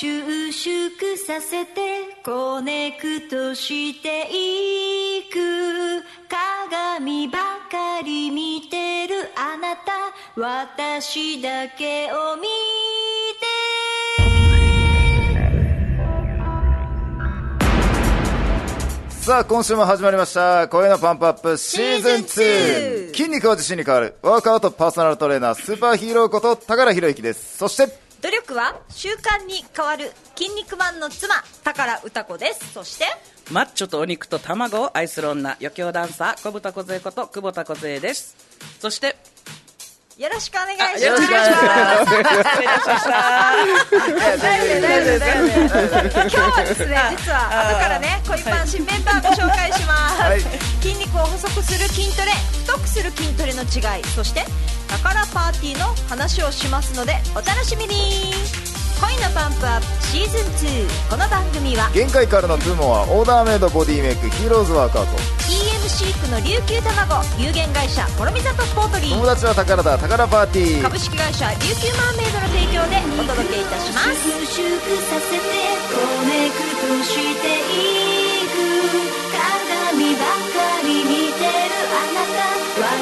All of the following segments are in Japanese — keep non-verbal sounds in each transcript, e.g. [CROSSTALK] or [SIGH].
収縮させてコネクトしていく鏡ばかり見てるあなた私だけを見さあ今週も始まりました恋のパンプアップシーズンシーズン2 2筋肉を自信に変わる。ワークアウトパーソナルトレーナースーパーヒーローこと高良博之です。そして努力は習慣に変わる筋肉マンの妻宝歌子です。そしてマッチョとお肉と卵を愛する女余興ダンサー小豚梢こと久保田梢です。そしてよろしくお願いします。今日はですね実は後からね恋パン新メンバーご紹介します、はい筋肉を細くする筋トレ太くする筋トレの違いそして宝パーティーの話をしますのでお楽しみに。恋のパンプアップシーズン2この番組は限界からの two more オーダーメイドボディメイクヒーローズワークアウト EM シークの琉球卵有限会社諸見里ポートリー。友達は宝だ宝パーティー。株式会社琉球マーメイドの提供でお届けいたします収縮させてコネクトしていく。鏡ばかり見てるあなた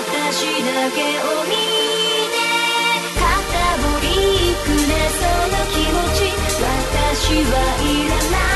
私だけを見て肩ぼりくねその気持ち私はいらない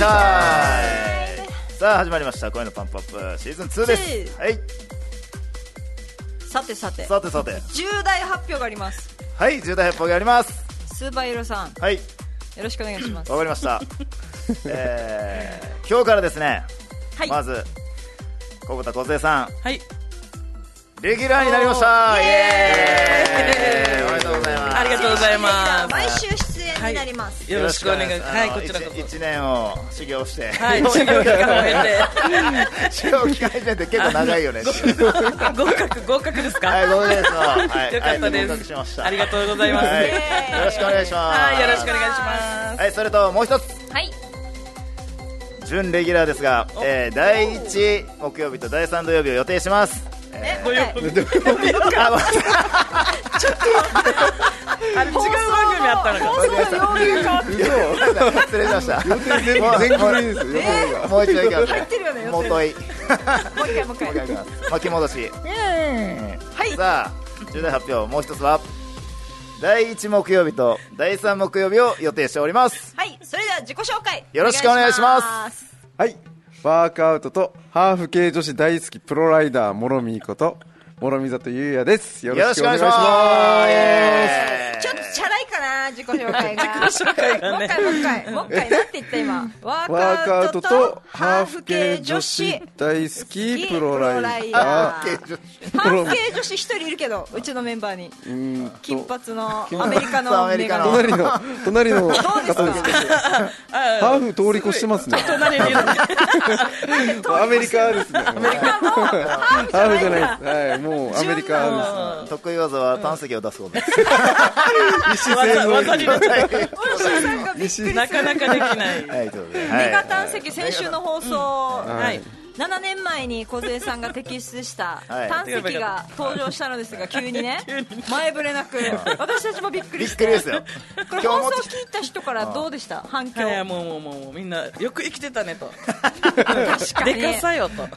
タイムさあ始まりました声のパンプアップシーズン2です。ツはい。さてさて。さてさて。重大発表があります。はい重大発表があります。スーパーヒーローさん。はい。よろしくお願いします。わかりました。[LAUGHS] えー、今日からですね、はい。まず小豚梢さん。はい。レギュラーになりました。イイ。エエーイ。おめでとうございます。ありがとうございます。毎週になります、よろしくお願いします。はいこちらこそ。1年を修行して。はい [LAUGHS] 修行期間を経修行期間って結構長いよね。て合格合格ですか？はい合格ですはいよかったで合格しました。すありがとうございます。はい。よろしくお願いします。はいよろしくお願いします。はいそれともう一つ。はい。準レギュラーですが、えー、第1木曜日と第3土曜日を予定します。え土曜はい日 [LAUGHS] あごめんなさい [LAUGHS] あれ違う番組あったのか。放送の曜日が変わって失礼しました全全国民ですよ。もう。一度いきます入ってるよね予定元いもう一回もう一もう回。巻き戻し。はい。さあ重大発表もう一つは第1木曜日と第3木曜日を予定しております。はい。それでは自己紹介よろしくお願いします。はい。ワークアウトとハーフ系女子大好きプロライダー、もろみーこと、もろみざとゆうやです。よよろしくお願いします。ちょっとチャラいかな自己紹介がもう一回もう一回。もう一回なんて言った今。ワワークアウトとハーフ系女女子子大好き。プロライハーフ系女子。一人いるけどうちのメンバーに。金髪のアメリカのアメリカの。隣の、隣の方ですか。ハーフ通り越してますね。隣にいる。[LAUGHS] アメリカですね。アメリカのハーフじゃないです。はい、もうアメリカ得意技は胆石を出すことです。[LAUGHS] 技技になかなかできない。はいメガ炭はい。石先週の放送、はい。7年前に梢さんが摘出したはい。胆石が登場したのですが急にね。[LAUGHS] 前触れなく。[LAUGHS] 私たちもびっくりしてこれ放送聞いた人からどうでした？反響。いやもうもうもうもうみんなよく生きてたねと。確かに。でかさよと。なん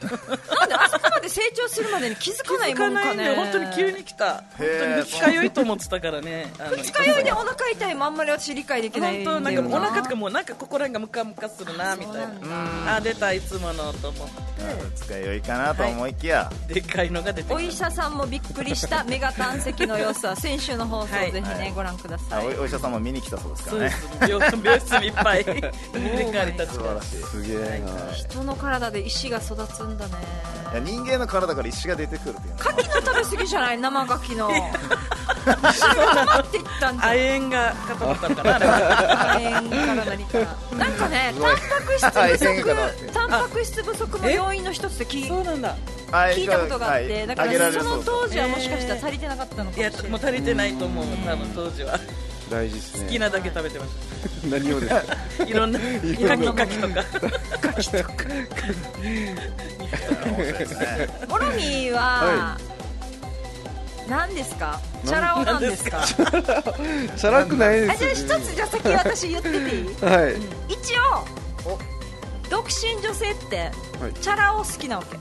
であそこ成長するまでに気づかない気づかないんだもんかねよ。本当に急に来た。本当に二日酔いと思ってたからね。二日酔いでお腹痛いもあんまり私理解できないんだよ本当なんかお腹とかかもうなんかここら辺がムカムカするなみたいな。あ出たいつものと思って。使いよいかなと思いきや、でかいのが出ておき医者さんもびっくりしたメガ胆石の様子は先週の放送はい。ぜひねご覧ください。あおお医者さんも見に来たそうですからね。病病室にいっぱい。[LAUGHS] 入れ替わりたちが素晴らしい。すげえな。人の体で石が育つんだね。いや人間の体から石が出てくるっていう牡蠣の食べ過ぎじゃない？生牡蠣の。石が溜まっていったんじゃ亜ん鉛が固まったのかなあれは。亜鉛から何からなんかねタンパク質亜不足タンパク質不足の要因の一つって聞いそうなん聞いたことがあって、はい。だかららその当時はもしかしたら足りてなかったのかいやもしれない。もう足りてないと思う多分当時は大事ですね。好きなだけ食べてまし [LAUGHS] 何をですか？[LAUGHS] たいろんな。カキカキとか。モロミーはは何ですか？チャラ男なんですか？チャラくないあですよ。じゃあ一つじゃあ先私言ってていい？はい。一応独身女性ってはい。チャラ男好きなわけ、あ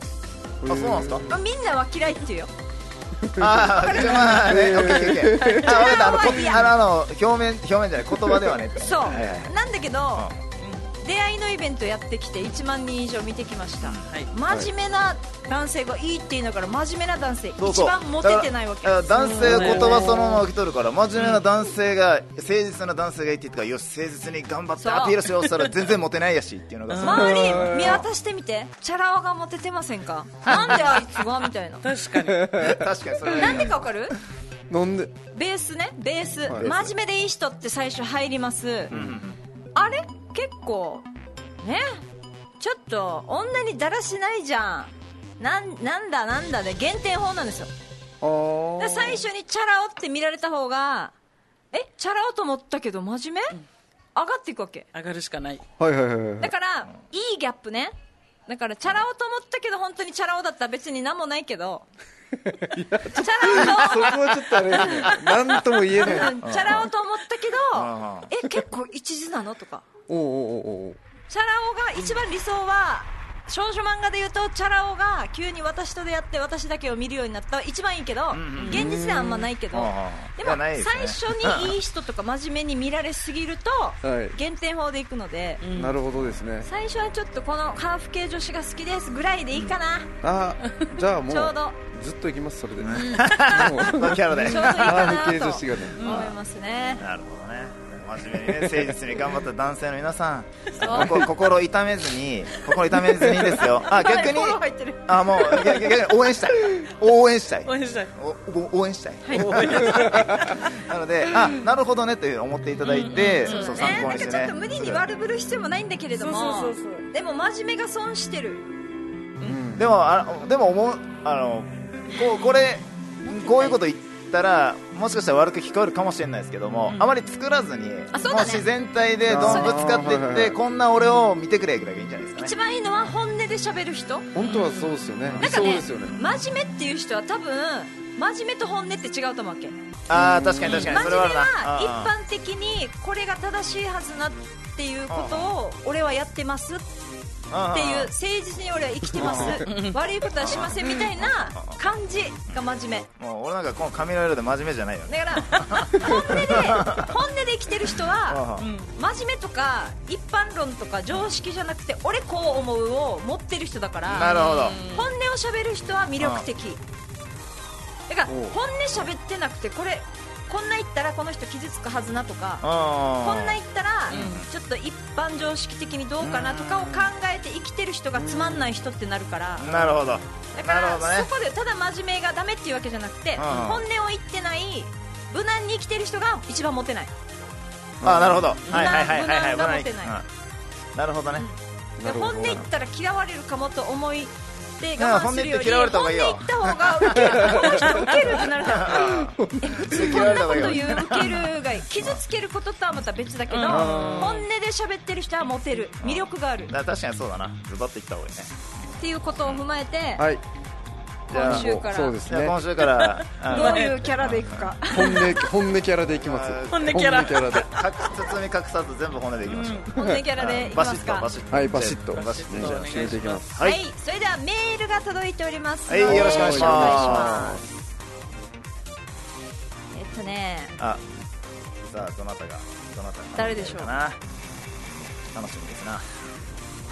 そうなんですか？まあ、みんなは嫌いって言うよああ、まあね、オッケーオッケー。あ、わかった、あの、表面、表面じゃない、言葉ではね。そう、なんだけど、出会いのイベントやってきて1万人以上見てきました、はい。真面目な男性がいいって言いながら真面目な男性そうそう。一番モテてないわけ。男性が言葉そのまま受け取るから真面目な男性が誠実な男性がいいって言ってからよし誠実に頑張ってアピールしようしたら全然モテないやしっていうのがさ [LAUGHS] 周り見渡してみて。チャラ男がモテてませんか？なんであいつがみたいな。確かに。[LAUGHS] 確かにそれなんでかわかる？なんで？ベースねベース、はい。真面目でいい人って最初入ります、あれ？結構ねちょっと女にだらしないじゃん。なんなんだなんだね減点法なんですよ。最初にチャラ男って見られた方がえチャラ男と思ったけど真面目、上がっていくわけ。上がるしかない。はいはいはいはい。だからいいギャップね。だからチャラ男と思ったけど本当にチャラ男だったら別に何もないけどチャラそこはちょっとあれですね。なんとも言えない。男チャラ男と思ったけあどえ結構一途なの？とかおうおうおうチャラ男が一番理想は少女漫画で言うとチャラ男が急に私と出会って私だけを見るようになった一番いいけど、現実ではあんまないけど、うんでもね。最初にいい人とか真面目に見られすぎると、はい。減点法でいくので、なるほどですね。最初はちょっとこのハーフ系女子が好きですぐらいでいいかな、あじゃあもう [LAUGHS] ちょうど。ずっと行きますそれで。[LAUGHS] もう。[LAUGHS] キャラで。ちょうどいいかハーフ系なと女子がね。思いますね、なるほどね真面目にね誠実に頑張った男性の皆さん。心痛めずに心痛めずにですよ。あ逆にあもう逆逆に応援したい。応援したい。応援したい。応援したい、[LAUGHS] なのであなるほどねって思っていただいて、そう参ね、なんかちょっ考にしてね。と無理に悪ぶる必要もないんだけれどもそうそうそうそう。でも真面目が損してる。でもあでも思うあのこうこれこういうこと言ったらもしかしたら悪く聞こえるかもしれないですけども、あまり作らずに、あそうだね。もう自然体でどんぶつかっていってこんな俺を見てくれぐらいがいいんじゃないですかね。一番いいのは本音で喋る人。本当はそうですよね。理なんかね想ですよね。真面目っていう人は多分真面目と本音って違うと思うわけ。ああ確かに確かに。真面目それは一あ般的にこれが正しいはずなっていうことを俺はやってますってあいう誠実に俺は生きてます。悪いことはしませんみたいな感じが真面目。もう俺なんかこの髪の色で真面目じゃないよね。だから本音で本音で生きてる人はあ真面目とか一般論とか常識じゃなくて俺こう思うを持ってる人だからなるほど。本音を喋る人は魅力的。だから本音喋ってなくてこれこんな言ったらこの人傷つくはずなとかここんな言ったらちょっと一般常識的にどうかなとかを考えて生きてる人がつまんない人ってなるから。なるほど。だからそこでただ真面目がダメっていうわけじゃなくてん本音を言ってない無難に生きてる人が一番モテない。あなるほど。はい無難はいはいはいはい。無難がモテない。うん。なるほどね。本音言ったら嫌われるかもと思いでや我慢するより本音言った方がいいよ。本音言った方がウケるこの人ウケるってなるからえ普通こんなこと言うウケるが傷つけることとはまた別だけど本音で喋ってる人はモテる魅力がある。確かにそうだな。ズバッといった方がいいね。ていうことを踏まえてはい今週から。そうですね。今週から。[LAUGHS] どういうキャラでいくか。本音本音キャラでいきます。よ本音キャラ。本音キャラで。隠包み隠さず全部骨でいきましょう。本音キャラでいきバシッますかとバシッと。はいバシッと。バシッと。じゃあ締めていきます。はい、それではメールが届いておりますはいよろしくお願いします。紹介します。えっとね。あさあどなたがどなたが誰でしょう。かな楽しみですな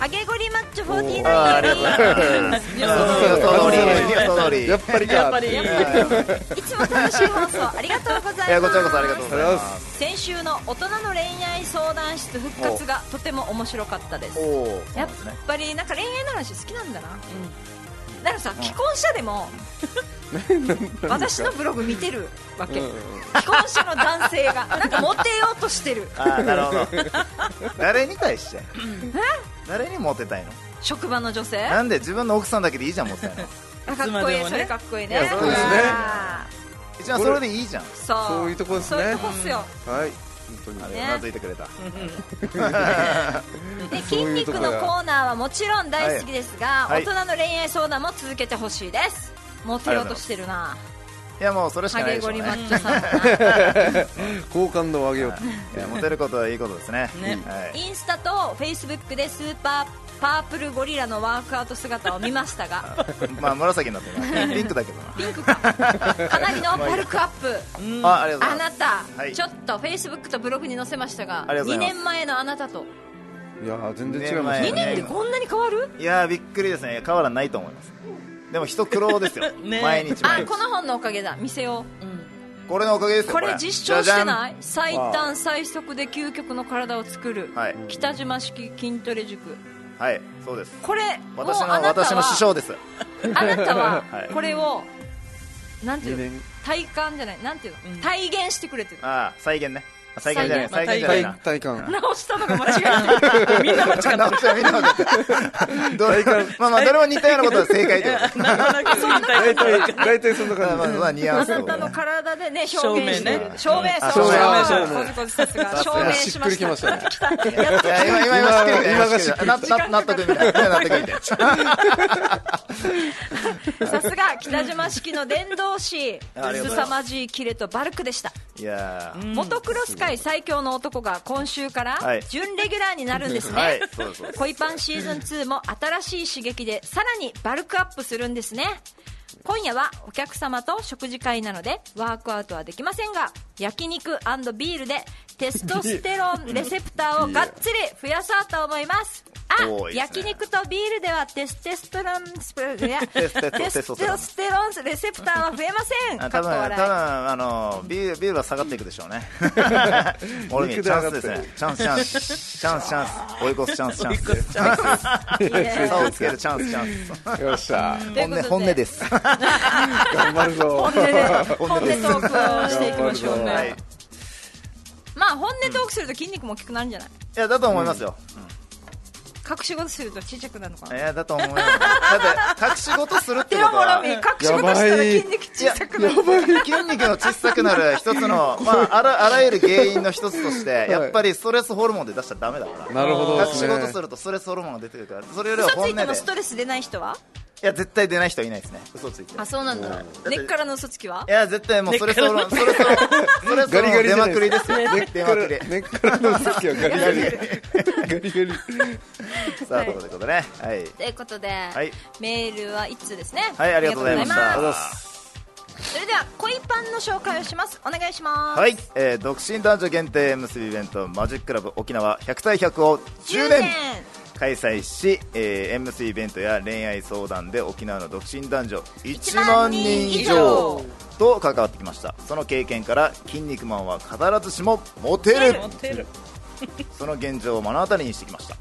ハゲゴリマッチョ49あーありがとうございます。予想通り。予想通り。やっぱりか。やっぱり。いつも楽しい放送ありがとうございます。いやこちらこそありがとうございます。先週の大人の恋愛相談室復活がとても面白かったです。おおやっぱりなんか恋愛の話好きなんだな、だからさ既婚者でも [LAUGHS] 私のブログ見てるわけ、うん既婚者の男性がなんかモテようとしてる。あーなるほど。[LAUGHS] 誰に対して？誰にモテたいの？職場の女性？なんで自分の奥さんだけでいいじゃんモテたいの？あ [LAUGHS] かっこいい、ね。それかっこいいね。そうですね。あ一番それでいいじゃん。ーそう。そういうとこですね。そういうとこっすよ、はい。本当に。ねうなずいてくれた。で筋肉のコーナーはもちろん大好きですが、はい。大人の恋愛相談も続けてほしいです。モテようとしてるないやもうそれしかハないでしょうねゲゴリマッチョさん。もな好感度を上げようと。い。やモテることはいいことですね。ね。はい。インスタとフェイスブックでスーパーパープルゴリラのワークアウト姿を見ましたが。[LAUGHS] まあ紫になってるなピンクだけどピンクか。かなりのバルクアップ。なあありがとうあございます。なた、はい。ちょっとフェイスブックとブログに載せましたが2ありがとうございます。年前のあなたと。いやー全然違います2二年でこんなに変わる？いやーびっくりですね。変わらないと思いますでも一苦労ですよ。[LAUGHS] ね。毎日あ毎日。この本のおかげだ。見せよこれのおかげですようこれ実証してい？ない最短最速で究極の体を作る、はい。北島式筋トレ塾。はいそうです。これ私のもうあなたは私の師匠です。あなたは [LAUGHS] はい。これをなんていう2の年。体感じゃない？なんていうの、体現してくれてる。ああ再現ね。あ再現じゃない。再現。再現じゃないな。体体感。[LAUGHS] 直したのが間違え [LAUGHS] みんな間違え直したみんな分かったどれまあまあどれも似たようなことは正解ということなかなか大体大体そんな感じ。まあニュアンスとあなたの体でね表現してる証証明証明証明こじこじさすが証明しましっくりきましたね今今今今がしっくり納得みたいな納得みたいさすが北島式の伝道師凄まじいキレとバルクでしたいやーモトクロス界最強の男が今週からはい。準レギュラーになるんですね、はい恋パンシーズン2も新しい刺激でさらにバルクアップするんですね。今夜はお客様と食事会なのでワークアウトはできませんが焼肉ビールでテストステロンレセプターをがっつり増やそうと思います。あ多いですね。焼肉とビールではテステストロンスプいや [LAUGHS] テステストテステロンレセプターは増えません。あ多分多分あのビールビールは下がっていくでしょうね。[LAUGHS] 俺にチャンスですね。チャンスチャンスチャンスチャンス。追い越すチャンスチャンスいいね差をつけるチャンスチャンス。よっしゃ。本音本音です。頑張るぞ。本音で本音トークをしていきましょうね、はいまあ本音トークすると筋肉も大きくなるんじゃない？いやだと思いますよ、隠し事するとちっちゃくなるのかな？いやだと思いますだって隠し事するってでことは。隠し事したら筋肉小さくなる。筋肉の小さくなる一つの、[LAUGHS] まあ、あらあらゆる原因の一つとして、やっぱりストレスホルモンで出しちゃダメだから、なるほどで隠し事するとストレスホルモンが出てくるから、それよりは嘘ついて本音で、ストレス出ない人は？や、絶対出ない人はいないですね、嘘ついて。あそうなんだ。根っからの嘘つきは？いや、絶対もうストレスホルモン、ストレスホルモン、ストレスホルモン出まくりですよ、出まくり。から根っからの好きはガリガリ。ガリガリ。さあ、ということでね、はい。ということで、い。メールは1通ですね？はい、ありがとうございました。す。それでは恋パンの紹介をします。お願いします。はい、えー、独身男女限定結びイベントマジッククラブ沖縄100対100を10 10年年開催し、えー、縁結びイベントや恋愛相談で沖縄の独身男女1 1万万人人以以上。上と関わってきました。その経験から「筋肉マンは必ずしもモテる。モテる」[LAUGHS] その現状を目の当たりにしてきました。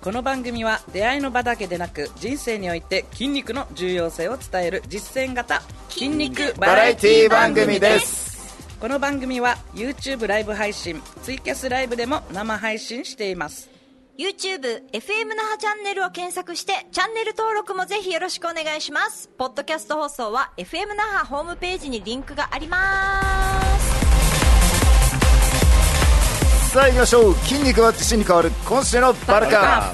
この番組は出会いの場だけでなく人生において筋肉の重要性を伝える実践型筋肉ババラエティティ番番組です。この番組は YouTube ライブ配信ツイキャスライブでも生配信しています YouTube、FM 那覇チャンネルを検索して、チャンネル登録もぜひよろしくお願いします。ポッドキャスト放送は FM 那覇ホームページにリンクがあります。さあ行きましょう筋肉は自信に変わる今週のバルカ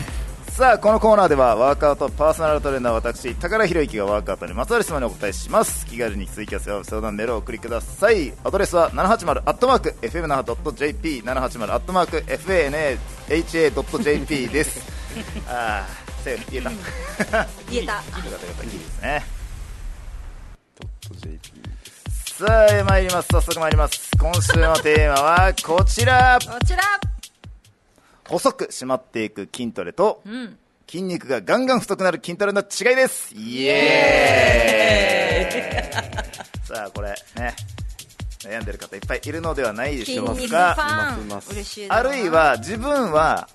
さあこのコーナーではワークアウトパーソナルトレーナー私高田博之がワークアウトにまつわる質問にお答えします。気軽にツイキャスや相談メールを送りください。アドレスは 780-FM7.jp780-FANAHA.jp です。ああセーフ言えた。言えた。よかった。よかった。いいですねドット JP さあ参ります早速参ります今週のテーマはこちらこちら。細く締まっていく筋トレと、うん。筋肉がガンガン太くなる筋トレの違いです。イエーイ。さあこれね。悩んでる方いっぱいいるのではないでしょう筋肉フかあるい、は自分は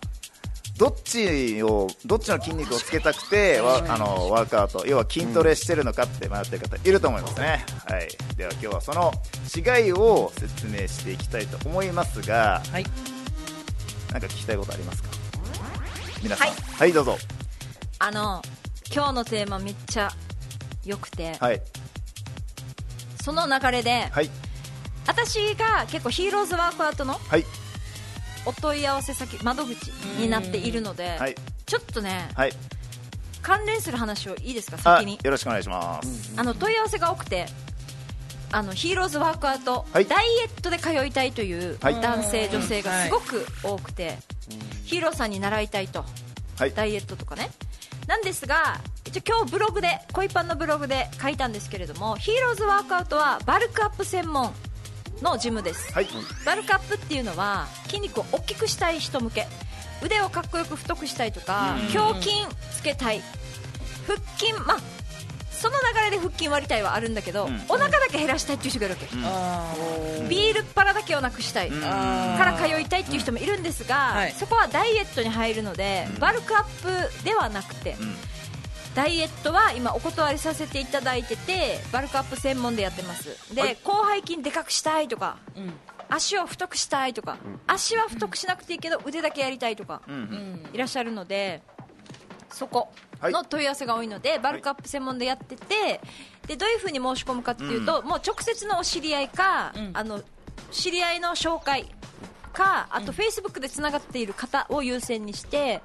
どっちをどっちの筋肉をつけたくてわあのワークアウト要は筋トレしてるのかって迷ってる方いると思いますね、はい、では今日はその違いを説明していきたいと思いますがはい何か聞きたいことありますか？皆さん。はい。はい、どうぞ。あの、今日のテーマめっちゃ良くて、はい。その流れで、はい。私が結構ヒーローズワークアウトのはい。お問い合わせ先、窓口になっているので、はい。ちょっとね、はい。関連する話をいいですか、あ先に。よろしくお願いします、あの問い合わせが多くてあのヒーローズワークアウト、はい。ダイエットで通いたいというはい。男性、女性がすごく多くて、ヒーローさんに習いたいとはい。ダイエットとかね。なんですが一応今日ブログで恋パンのブログで書いたんですけれどもヒーローズワークアウトはバルクアップ専門のジムです、はい。バルクアップっていうのは筋肉を大きくしたい人向け。腕をかっこよく太くしたいとか胸筋つけたい。腹筋まあその流れで腹筋割りたいはあるんだけど、ん。お腹だけ減らしたいっていう人がいるわけ、あビールっ腹だけをなくしたい、ん。から通いたいっていう人もいるんですが、はい。そこはダイエットに入るので、バルクアップではなくて、ん。ダイエットは今お断りさせていただいててバルクアップ専門でやってます。で、はい。広背筋でかくしたいとかーうん。足を太くしたいとか、足は太くしなくていいけど腕だけやりたいとか、うん。うん。いらっしゃるのでそこの問い合わせが多いので、バルクアップ専門でやっててでどういうふうに申し込むかっていうと、もう直接のお知り合いか、うん。あの知り合いの紹介かあとフェイスブックでつながっている方を優先にして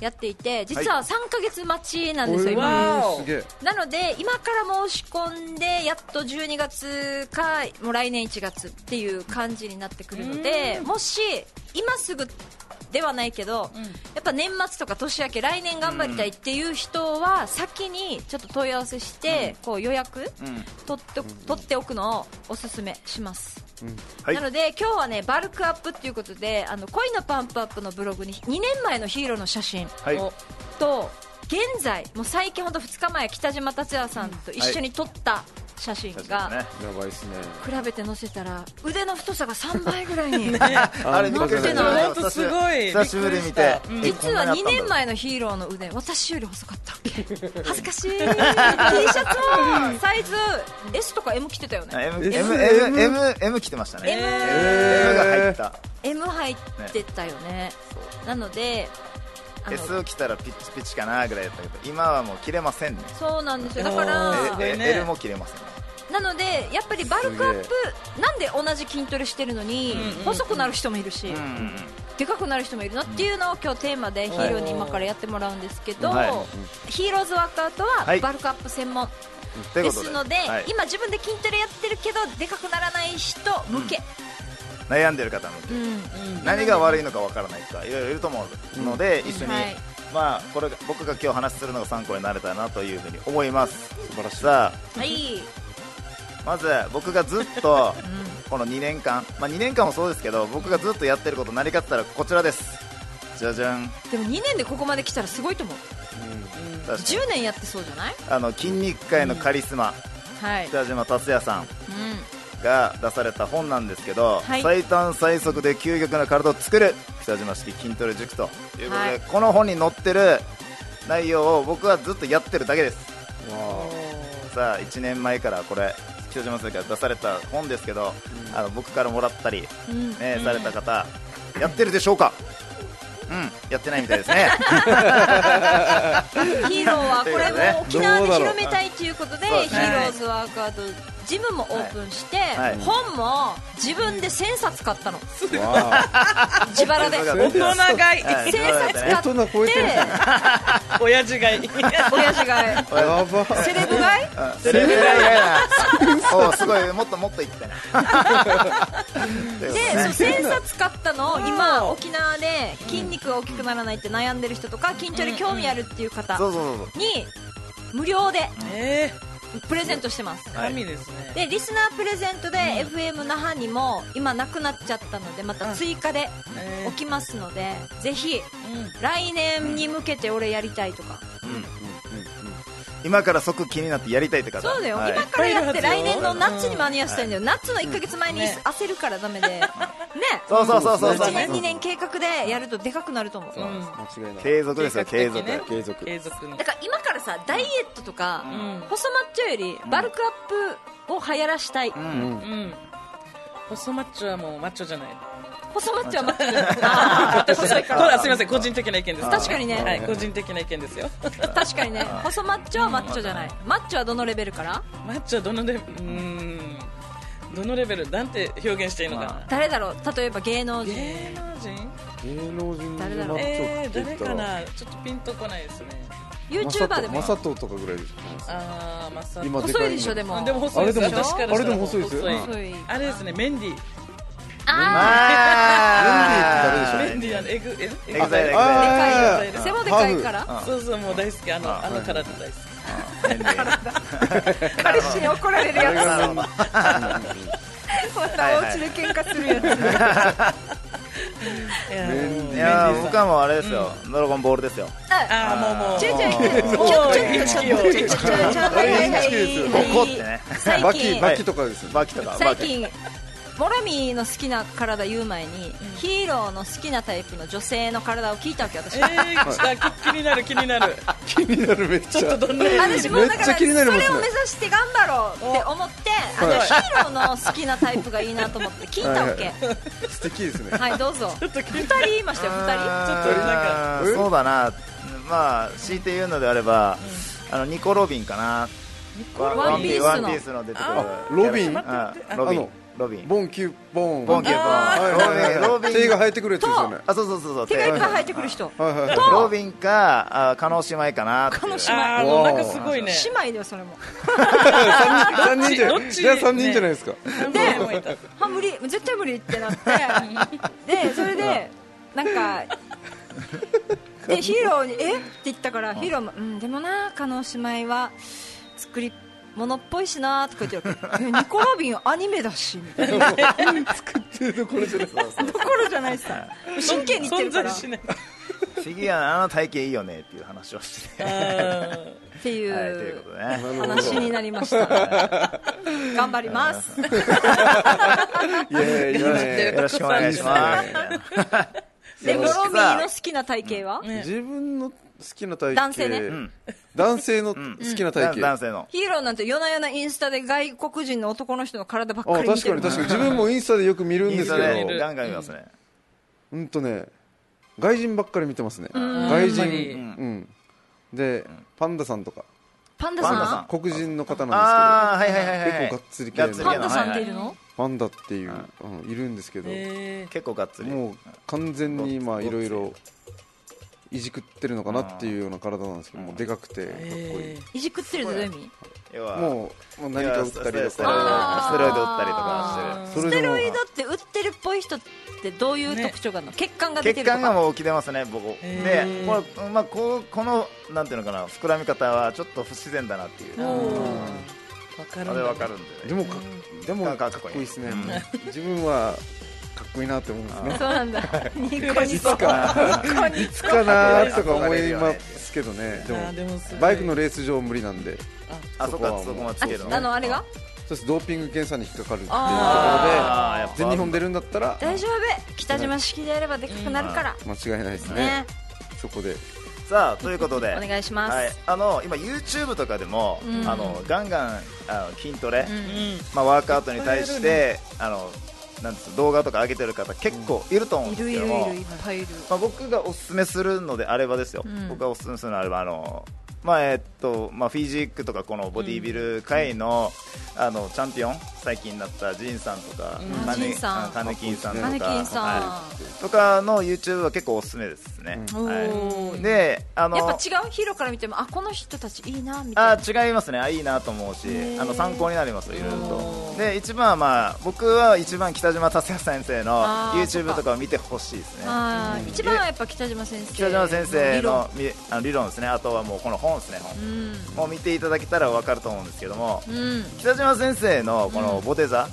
やっていて実は3ヶ月待ちなんですよ、今。わおすげえ。なので今から申し込んでやっと12月かもう来年1月っていう感じになってくるのでもし今すぐではないけど、やっぱ年末とか年明け来年頑張りたいっていう人は先にちょっと問い合わせして、こう予約うん。取って取っておくのをおすすめします、はい。なので今日はねバルクアップっていうことであの恋のパンプアップのブログに2年前のヒーローの写真はい。おと現在もう最近ほんと2日前北島達也さんと一緒に撮った写真が。ねやばいっすね。比べて載せたら腕の太さが3倍ぐらいに。[LAUGHS] あれびってないとすごい。久しぶりに見て。びっくり実は2年前のヒーローの腕私より細かった [LAUGHS] 恥ずかしい。T シャツもサイズ S とか M 着てたよあね M, M, M, M, M 来てましたね。M, M が入った。M 入ってたよね。なので S を着たらピッチピチかなぐらいだったけど今はもう着れませんね。そうなんですよ。だからえ L も着れませんねなのでやっぱりバルクアップなんで同じ筋トレしてるのに細くなる人もいるし、うんうんでかくなる人もいるのっていうのを今日テーマでヒーローに今からやってもらうんですけど、はい。ヒーローズワークアウトははい。バルクアップ専門で。すので、はい。今自分で筋トレやってるけどでかくならない人向け、悩んでる方向け。うん何が悪いのかわからない人はいろいろいると思うので、一緒に、はい。まあ、これが僕が今日話するのが参考になれたらなというふうに思います。素晴らしい。さあ。はい、まず僕がずっとこの2年間、まあ、2年間もそうですけど僕がずっとやってること何かって言ったらこちらです。じゃじゃん。でも2年でここまで来たらすごいと思う。確かに。10年やってそうじゃない？あの筋肉界のカリスマ、はい、北島達也さんうが出された本なんですけど、はい。最短最速で究極な体を作る北島式筋トレ塾ということで、はい。この本に載ってる内容を僕はずっとやってるだけです。わさあ1年前からこれ北島さんから出された本ですけど、あの僕からもらったり、ん。うん。ねされた方やってるでしょうか？うんやってないみたいですね。[LAUGHS] ヒーローはこれも沖縄で広めたいということでヒーローズワークアウトジムもオープンして、はい。本も自分で1000冊買ったの。自腹で。大人買い。はい1000冊買って親父買い。親父買い。セレブ買い？うん。セレブが嫌や [LAUGHS] おすごいもっともっと言ってた [LAUGHS] ね。でそう1000冊買ったのを今沖縄で筋肉が大きくならないって悩んでる人とか筋トレ興味あるっていう方に無料でえプレゼントしてます。ー、神ですね。でリスナープレゼントで FM 那覇にも今なくなっちゃったのでまた追加でえ起きますのでぜひうん。来年に向けて俺やりたいとか今から即気になってやりたいって方。そうだよ、はい。今からやって来年の夏に間に合わせたいんだよ、夏の1か月前にね。焦るからダメで。[LAUGHS] ね。そうそうそうそうそう。1年2年計画でやるとでかくなると思う。う。ん。間違いない。継続ですよ。継続。ね。継続。継続に。だから今からさダイエットとか、ん。細マッチョよりバルクアップを流行らしたい、うん。うん。細マッチョはもうマッチョじゃない細マッチョはマッチョじゃないあー。細いかほららすみません。個人的な意見です。確かにね。はい。個人的な意見ですよ。確かにね。細マッチョはマッチョじゃない。マッチョはどのレベルから？マッチョはどのレベルうーん。どのレベル？なんて表現していいのかな。誰だろう？例えば芸能人。芸能人？芸能人誰だろうえー、マッチョって言誰かな？ちょっとピンとこないですね。YouTuber でも。マサトとかぐらいですあーまさ今細いでしょでも。あでも細いです。よあれでも細いですよ。あれですねメンディーああメンディーって誰でしょメンディーあのエグエエグザイル。あー。でかい背もでかいからあそうそうもう大好き。あのああの体大好彼氏に怒られるやつ。またお家で喧嘩するやつ。き [LAUGHS] いや僕はもうあれですよ、ドラゴンボールですよ。ああーもうもうちょいちょいもうちょい一ちょい気をちょいちょいちょいちょいちょいはいはいはいここってね最近バキバキとかですよバキとか最近モラミーの好きな体言う前にヒーローの好きなタイプの女性の体を聞いたわけ私。えー、ちょっと気になる気になる。気になるめっちゃ。どんな私もだからそれを目指して頑張ろうって思ってあのヒーローの好きなタイプがいいなと思って聞いたわけ。素敵ですね。はいどうぞ。2人言いましたよ2人。ちょっとなんか。えそうだな。まあ強いて言うのであれば、あのニコ・ロビンかな。ワワンピースの。ワンピースの出てくる。あロビン？ロビン。あのロビン。ボンキューボン。ボンキューボン。はいはいはい。ロビン。手が生えてくるやつですよね。あそうそうそうそう。手が。いってくる人。ロビンかあ加納姉妹かな加納姉妹。なんかすごいね。姉妹だよそれも三人じゃどっち？じゃあ三人じゃないですか。であ無理絶対無理ってなって。[LAUGHS] でそれでなんかでヒーローに「え？っ?」て言ったからヒーローも「うんでもな加納姉妹は作り物っぽいしな」とか言って [LAUGHS] ニコ・ロビンアニメだし」みたいな。[LAUGHS] どころじゃない。[LAUGHS] ところじゃないさ真剣に言ってるから。あの体型いいよねっていう話をして。てていはい、というね。話になりました。頑張ります。いやいやいいねよろしくお願いします。ロミーの好きな体型は？自分の好きな体型。男性ね。ん。男性の好きな体型。男性の。ヒーローなんて夜な夜なインスタで外国人の男の人の体ばっかあり見てる。確かに確かに。自分もインスタでよく見るんインスですけど。タでガンガン見ますね。うんとね外人ばっかり見てますね。外人。うん。でパンダさんとか。パンダパンダさん。さん黒人の方なんああはいはいはいはい結構がっつり系パンダさんっているの？ですけどパンダっていううん。いるんですけど。え結構がっつり。もう完全にまあいろいろいじくってるのかなっていうような体なんですけどもうでかくてかっこいい。えいじくってるってどういう意味？要はもうもう何か打ったりとステロイドかステロイド打ったりとかしてる。ステロイドって売ってるっぽい人ってどういう特徴があるの、血管が出て血るとか。管がもう起きてますね僕。へでーこれ、まあ、こうこのなんていうのかな膨らみ方はちょっと不自然だなっていう。ー。わかるあれわかるんででもかでもかっかっこいい。こいいですね。自分はかっこいいなって思うんですね。そうなんだ。ニコニコ。いつか。いつかなとか思いますけどね。でもバイクのレース場無理なんで。あそこはそこまであのあれが？そしてドーピング検査に引っかかるっていうところで。全日本出るんだったら。大丈夫。北島式でやればでかくなるから、間違いないですね。ね。そこで。さあということで。お願いします。はい、あの今 YouTube とかでも、うん。あのガンガンあの筋トレ、うん。まあ、ワークアウトに対して、あのなんです動画とか上げてる方結構いると思うんいですけども、まあ、僕がおすすめするのであればですよ、うん。僕がおすすめするのであればあの、まあえっとまあ、フィジークとかこのボディービル界の,、あのチャンピオン最近になったジンさんとか、うん。カネカネキンさんとかはい。とかの YouTube は結構おすすめですね、うん。はい。であのやっぱ違うヒーローから見てもあこの人たちいいなみたいな。あ違いますね。あいいなと思うしー。あの参考になりますいろいろと。で一番はまあ僕は一番北島達也先生の YouTube とかを見てほしいですね。一番はやっぱ北島先生北島先生理論。のみあの理論ですね。あとはもうこの本ですね本。もう見ていただけたら分かると思うんですけどもうん、うん、北島先生のこのボテ座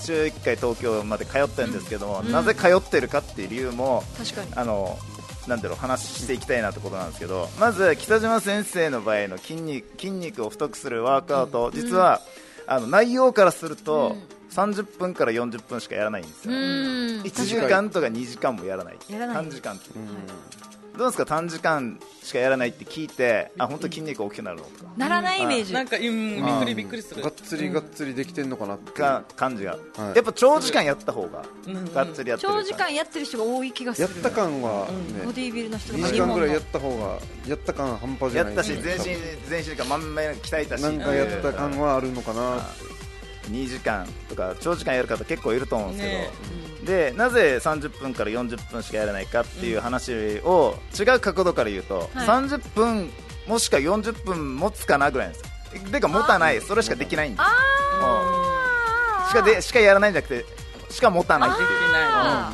週1回東京まで通ってるんですけども、うん。なぜ通ってるかっていう理由も確かに。あのなんだろう話していきたいなってことなんですけどまず北島先生の場合の筋肉筋肉を太くするワークアウト、実はあの内容からすると、30分から40分しかやらないんですよ、うん。1時間とか2時間もやらない。やらない短時間ってどうですか短時間しかやらないって聞いてあ本当筋肉大きくなるのとか。ならないイメージ、なんか、うん、びっくりびっくりする。がっつりがっつりできてんのかなって感じが、はい。やっぱ長時間やった方がうんがっつりやってる長時間やってる人が多い気がする。やった感はボねディービルの人と2か日本の時間ぐらいやった方がやった感半端じゃないやったし全身全身が満面鍛えたし。なんかやった感はあるのかな2時間とか長時間やる方結構いると思うんですけど、ね。でなぜ30分から40分しかやらないかっていう話を違う角度から言うと、はい。30分もしくは40分持つかなぐらいなんですよ。でか持たない。それしかできないんですしかでしかやらないんじゃなくてしか持たないっていう。あ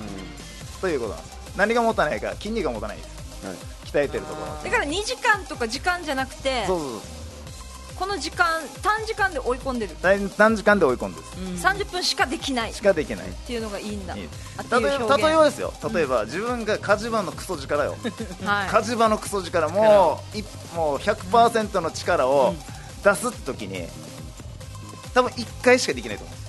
ということなんです。何が持たないか筋肉が持たない。んですはい。鍛えてるところ。だから2時間とか時間じゃなくてそうそうそうこの時間短時間で追い込んでる。短短時間で追い込んでる。ん。です30分しかできない。っしかできない。ていうのがいいんだ。例えばですよ。例えば、自分が火事場のクソ力よ。[LAUGHS] はい。火事場のクソ力もういもう100%の力を出す時に多分1回しかできないと思う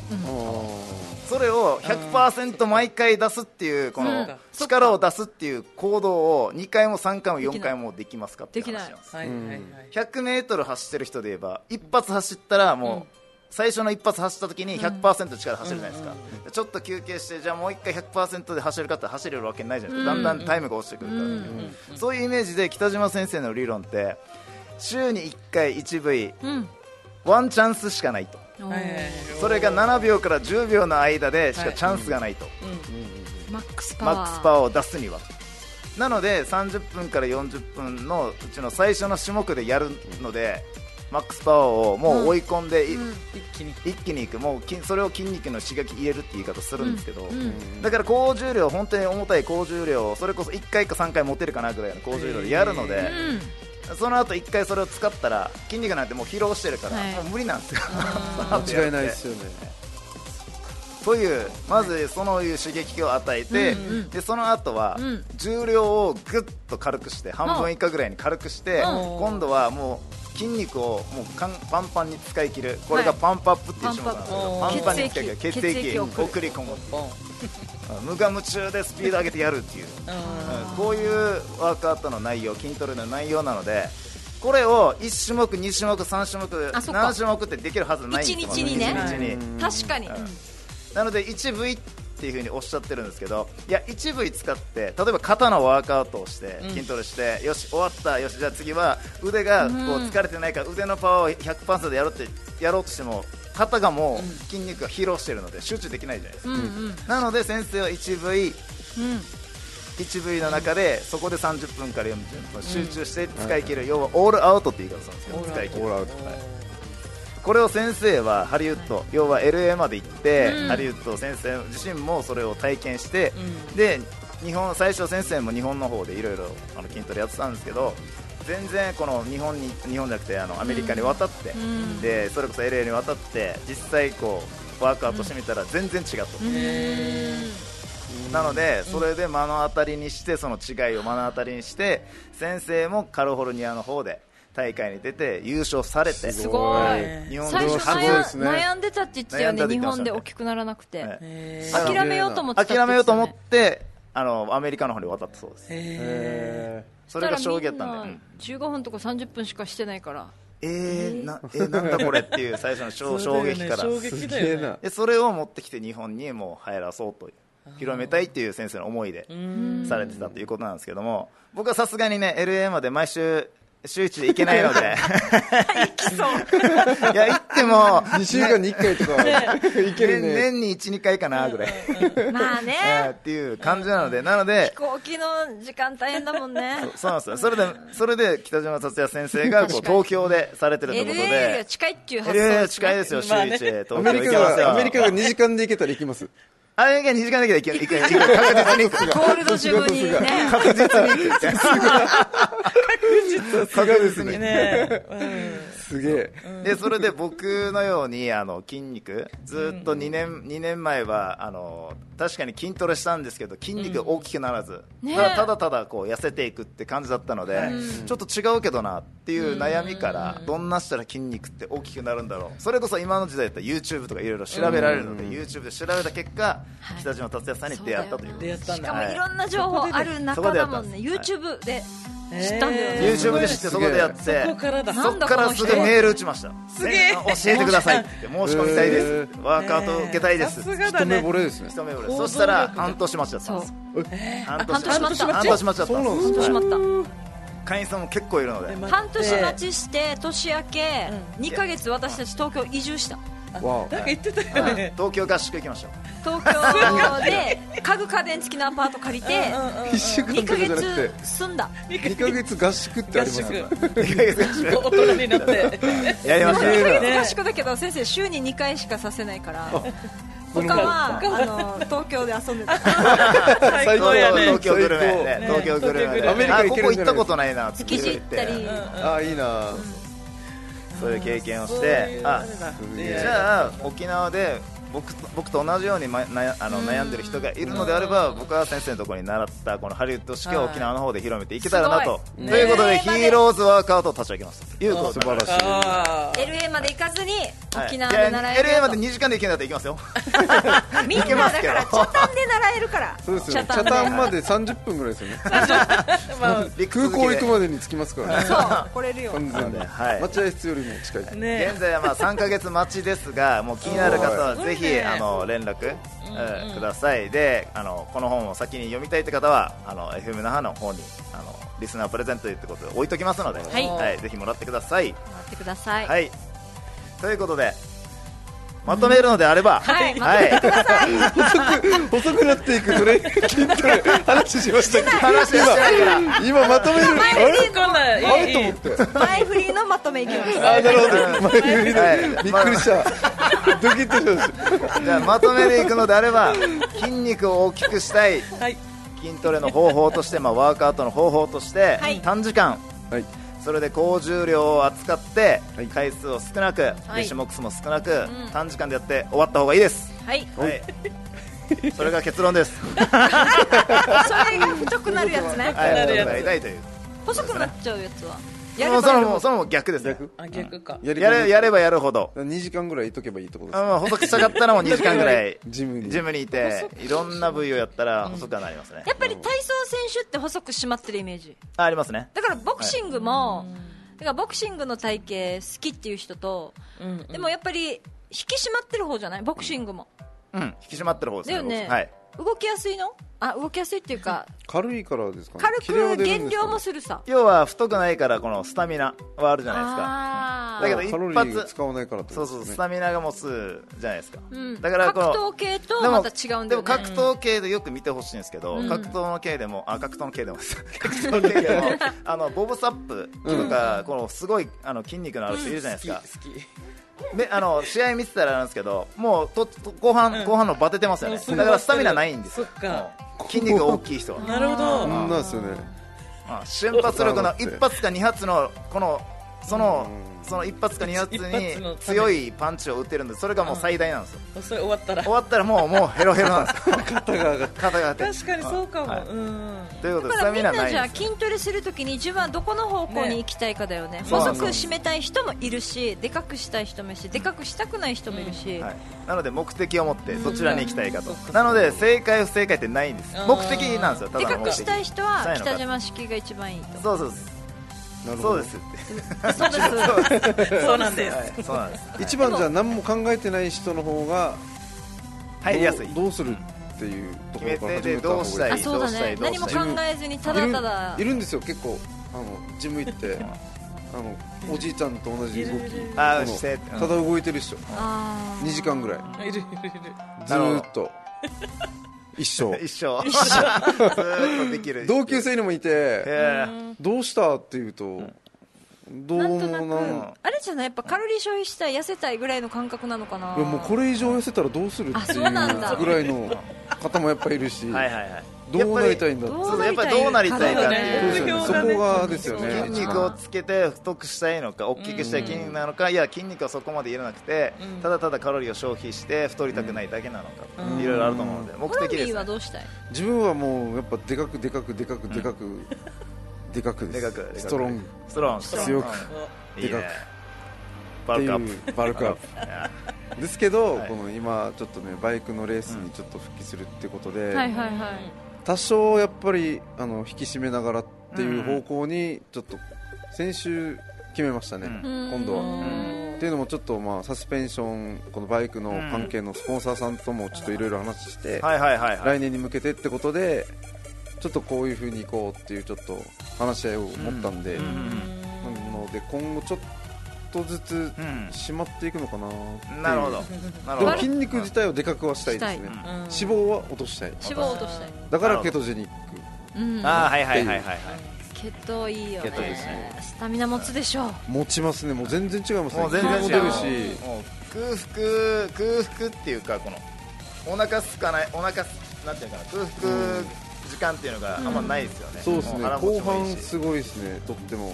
それを100%毎回出すっていうこのうん力を出すっていう行動を2回も3回も4回もできますかっていう話なんですはいはいはい。100メートル走ってる人で言えば一発走ったらもう最初の一発走った時に100%力走るじゃないですか、ちょっと休憩してじゃあもう一回100%で走るかって走れるわけないじゃないですか、だんだんタイムが落ちてくるから、そういう。イメージで北島先生の理論って週に1回1部位うん。ワンチャンスしかないとえそれが7秒から10秒の間でしかチャンスがないと、マックスパワーを出すには。なので30分から40分のうちの最初の種目でやるのでマックスパワーをもう追い込んで、い一気に。一気にいく。もう筋それを筋肉の刺激入れるって言い方するんですけど、うん。だから高重量本当に重たい高重量をそれこそ1回か3回持てるかなぐらいの高重量でやるので、その後1回それを使ったら筋肉なんてもう疲労してるから、はい。もう無理なんですよ。[LAUGHS] 間違いないですよね。というまずそのいう刺激を与えて、でその後はうん。重量をぐっと軽くして半分以下ぐらいに軽くして、うん。今度はもう筋肉をもうパンパンに使い切る。これがパンプアップっていう種目なんですけど、パンプアップパンパンに使い切る。血血液液を血液を送り込む無我夢中でスピード上げてやるっていう、うん。こういうワークアウトの内容筋トレの内容なのでこれを1種目、2種目、3種目何種目ってできるはずないんですよ。一日にね。確かに、なので 1V っていうふうにおっしゃってるんですけどいや 1V 使って例えば肩のワークアウトをして筋トレして、よし終わったよしじゃあ次は腕がこう疲れてないから腕のパワーを100%でやろうってやろうとしても肩がもう筋肉が疲労してるので集中できないじゃないですか、うんうん。なので先生は 1V 1V の中でそこで30分から40分集中して使い切る、要はオールアウトって言い方するんですよ使い切る。オールアウトこれを先生はハリウッド要は LA まで行って、うん。ハリウッド先生自身もそれを体験して、で日本最初先生も日本の方でいろいろあの筋トレやってたんですけど全然この日本に日本じゃなくてあのアメリカに渡って、ん。でそれこそ LA に渡って実際こうワークアウトしてみたら全然違った、なのでそれで目の当たりにしてその違いを目の当たりにして先生もカリフォルニアの方で大会に出て優勝されてすごい。はい日本最初で初悩,、ですね。悩んでたって言ってたよね日本で大きくならなくて、はい。へ諦めようと思ってたって諦めようと思っててあのアメリカの方に渡ったそうです。それが衝撃だったんで、うんん。な15分とか30分しかしてないから。えー、なえなんだこれっていう最初の衝衝撃から。衝ーす撃でそれを持ってきて日本にもう入らそうと広めたいっていう先生の思いでされてたということなんですけども僕はさすがにね LA まで毎週週一で行けないので。[LAUGHS] いや行っても2週間に1回とか。いける年ね年に12回かなぐらい、まあね。[LAUGHS] えーっていう感じなので。なので飛行機の時間大変だもんね。そうなんですよ。それでそれで北島達也先生がこう東京でされてるということで。近いっていう発想です、ね、近いですよ週一で。東アメリカ京行けますよ。がアメリカが2時間で行けたら行きます。アメリカ2時間だけで行ける行ける行け。る [LAUGHS] 確実にゴールドジムにね。確実に行く確実にね。すげえ。でそれで僕のようにあの筋肉ずっと2年 ,2 年前はあの確かに筋トレしたんですけど筋肉が大きくならず、ねただただただこう痩せていくって感じだったので、ちょっと違うけどなっていう悩みから、どんなしたら筋肉って大きくなるんだろう。それこそ今の時代だったら YouTube とかいろいろ調べられるので、YouTube で調べた結果、北島達也さんに出会ったというしかもいろんな情報ある中だもんね。YouTube で知ったんだよね、YouTube で知ってそこでやって。そこからだ。そっからすぐメール打ちました。すげえ。ね教えてくださいって [LAUGHS] 申し込みたいです。ワークアウト受けたいです。一目ね惚れですね。一目惚れ。そしたら力半年待ちだったんです。半半年待った半年待ちだったんです。そうなんです半年待っ会員さんも結構いるので。た半年待ちして年明け2ヶ月私たち東京移住したわなんか言ってたよね。東京合宿行きましょう。東京で家具家電付きのアパート借りて1週間2ヶ月住んだ。2ヶ月合宿ってあ合ります宿。よ大人になって。やりました2ヶね月合宿だけど先生週に2回しかさせないから。他はあの東京で遊んでた。最高。やね。東京グルメ東京グルメアメ。リカここ行ったことないなって築地行ったりああいいなそういう経験をしてあじゃあ沖縄で僕と僕と同じように、ま、なあの悩んでる人がいるのであれば僕は先生のところに習ったこのハリウッド式を沖縄の方で広めていけたらなと。ということでねヒーローズワークアウトを立ち上げましたということで素晴らしいあ LA まで行かずにはい。沖縄で習えるいや LA よまで2時間で行けんだったら行きますよ。とみんなだますけど。からチャタンで習えるから。そうですよね。チャタンで。北谷まで30分ぐらいですよね。[LAUGHS] まあ空港行くまでに着きますからね。そう。来れるよ。完全に。はい。待合室よりも近い。ね現在はまあ3ヶ月待ちですがもう気になる方はぜひすごいね。あの連絡、うんください。であのこの本を先に読みたいって方はあの FM 那覇の方にあのリスナープレゼントということで置いときますので、はい。ぜひもらってください、待ってください、はい、ということでまとめるのであれば、はいはい、細 [LAUGHS] くなっていくトレ筋トレ。話しましたっけ話してないから今今まとめる前振りのまとめいきますあなるほど。前振りはいでびっくりした。ドキッとしました。じゃあまとめていくのであれば [LAUGHS] 筋肉を大きくしたい。はい。筋トレの方法として、まあ、ワークアウトの方法として、はい。短時間。はいそれで高重量を扱って、はい。回数を少なく、はい。で種目数も少なく、ん。短時間でやって終わった方がいいです、はい。はい、[LAUGHS] それが結論です、それが太くなるやつね。はい、細くなっちゃうやつはやるそのもうそのも逆ですね。あ逆か。やりやれやればやるほど。2時間ぐらいいとけばいいってことですあまあ細くしたかったらもう2時間ぐらい [LAUGHS] ジムに。ジムにいていろんな部位をやったら細くはなりますね、やっぱり体操選手って細く締まってるイメージ。あありますね。だからボクシングも、だからボクシングの体型好きっていう人と、うんでもやっぱり引き締まってる方じゃない？ボクシングも、うん。引き締まってる方ですだよね、はい動きやすいの？あ動きやすいっていうか軽いからですかね？軽く減量もするさ。要は太くないからこのスタミナはあるじゃないですか。だけど一発ー使わないからってそうそうスタミナが持つじゃないですか、うん。だからこの格闘系とでもまた違うんだよね。でも格闘系でよく見てほしいんですけど、うん。格闘の系でもあ格闘の系でも [LAUGHS] 格闘系でも [LAUGHS] あのボブサップとか、このすごいあの筋肉のある人いるじゃないですか、好きであの試合見てたらなんですけどもうとと後半、うん。後半のバテてますよね。だからスタミナないんですよ。筋肉が大きい人は。なるほど。そん。なん。ですよね。あ瞬発力の一発か二発のこのそのうん。その一発か二発に強いパンチを打ってるんでそれがもう最大なんですよ。それ終わったら。終わったらもうもうヘロヘロなんです。よ [LAUGHS] 肩が上がって。肩が当て。確かにそうかも、はい。うん。ということでスタだからみんミナなないじゃあんですよ。筋トレするときに自分はどこの方向に行きたいかだよね。細く締めたい人もいるしでかくしたい人もいるしでかくしたくない人もいるし、はい、なので目的を持ってどちらに行きたいかと。なので正解不正解ってないんです。目的なんですよたでだの目的。かくしたい人は北島式が一番いいと。そうそうですなるほどそうです。ってそうです。そうなんです、はいそうなんです。一番じゃあ何も考えてない人の方が入りやすい。どうするっていうところから始めた方がいい決めてでどうしたいあそうだね。どうしたい何も考えずにただただ。いるいるんですよ。結構あのジム行ってあのおじいちゃんと同じ動き。あただ動いてる人。あー。2時間ぐらい。いるいるいる。ずーっと [LAUGHS] 一生。一生。[LAUGHS] ずーっとできる同級生にもいてどうしたって言うとどうなんともな。んなくあれじゃないやっぱカロリー消費したい痩せたいぐらいの感覚なのかな。いやもうこれ以上痩せたらどうするってあいそうなんだ。うぐらいの方もやっぱいるし。はいはいはいどうなりたいんだやっぱりどうなりたいかっていう。そこがですよね。筋肉をつけて太くしたいのか大きくしたい筋肉なのか。いや筋肉はそこまでいらなくてうん。ただただカロリーを消費して太りたくないだけなのか。うん。いろいろあると思うので目的です。ねはどうしたい？自分はもうやっぱでかくでかくでかくでかくでかくでですかくでかく。ストロング。ストロング。強くでかバルクアップ。バルクアップ。ですけど、はい。この今ちょっとねバイクのレースにちょっと復帰するってことで、はいはいはい多少やっぱりあの引き締めながらっていう方向にちょっと先週決めましたね、うん。今度は。うん。っていうのもちょっとまあサスペンションこのバイクの関係のスポンサーさんともちょっといろいろ話して、来年に向けてってことでちょっとこういう風に行こうっていうちょっと話し合いを持ったんで、うん。なので今後ちょっとずつうん。締まっていくのかなっていう。なるほど。なるほど。でも筋肉自体をでかくはしたいですね。うん。脂肪は落としたい。脂肪を落としたい。だからケトジェニック。うん。ああはいはいはいはいはい。血糖いいよね。ね。スタミナ持つでしょう。持ちますね。もう全然違いますね。もう全然違う。気も出るし。空腹空腹っていうかこのお腹すかないお腹すなんていうかな空腹時間っていうのがあんまないですよね、そうですね。後半すごいですね。とっても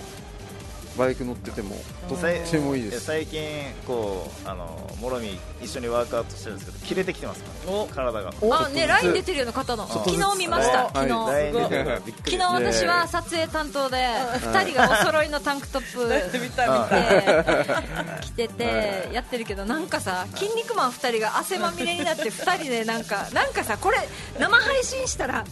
バイク乗っててもとってもいいです。最近こうあのもろみ一緒にワークアウトしてるんですけど切れてきてますからお。体が。あね LINE 出てるような方の。昨日見ました。はい。昨日。ライン出てるからびっくり。昨日私は撮影担当で2人がお揃いのタンクトップ着ててやってるけどなんかさ筋肉マン2人が汗まみれになって2人でなんかなんかさこれ生配信したら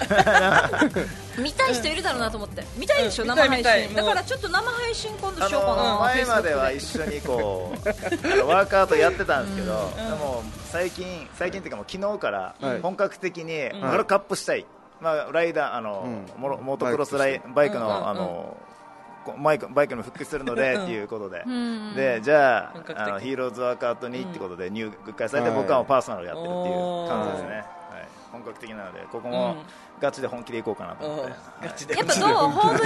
[LAUGHS] 見たい人いるだろうなと思って。見たいでしょうん生配信。だからちょっと生配信今度あしようかなの前までは一緒にこうあのワークアウトやってたんですけど、でも最近最近っていうかもう昨日からはい。本格的にワールドカップしたい、まあ、ライダーあの、うん。モロモートクロスライバイクの,、うんうんあのこマイクバイクにも復帰するのでっていうことで、んでじゃああのヒーローズワークアウトにってことで入会されて、はい僕はパーソナルやってるっていう感じですね、本格的なのでここもガチで本気でいこうかなと思って、やっぱどう？ホームジ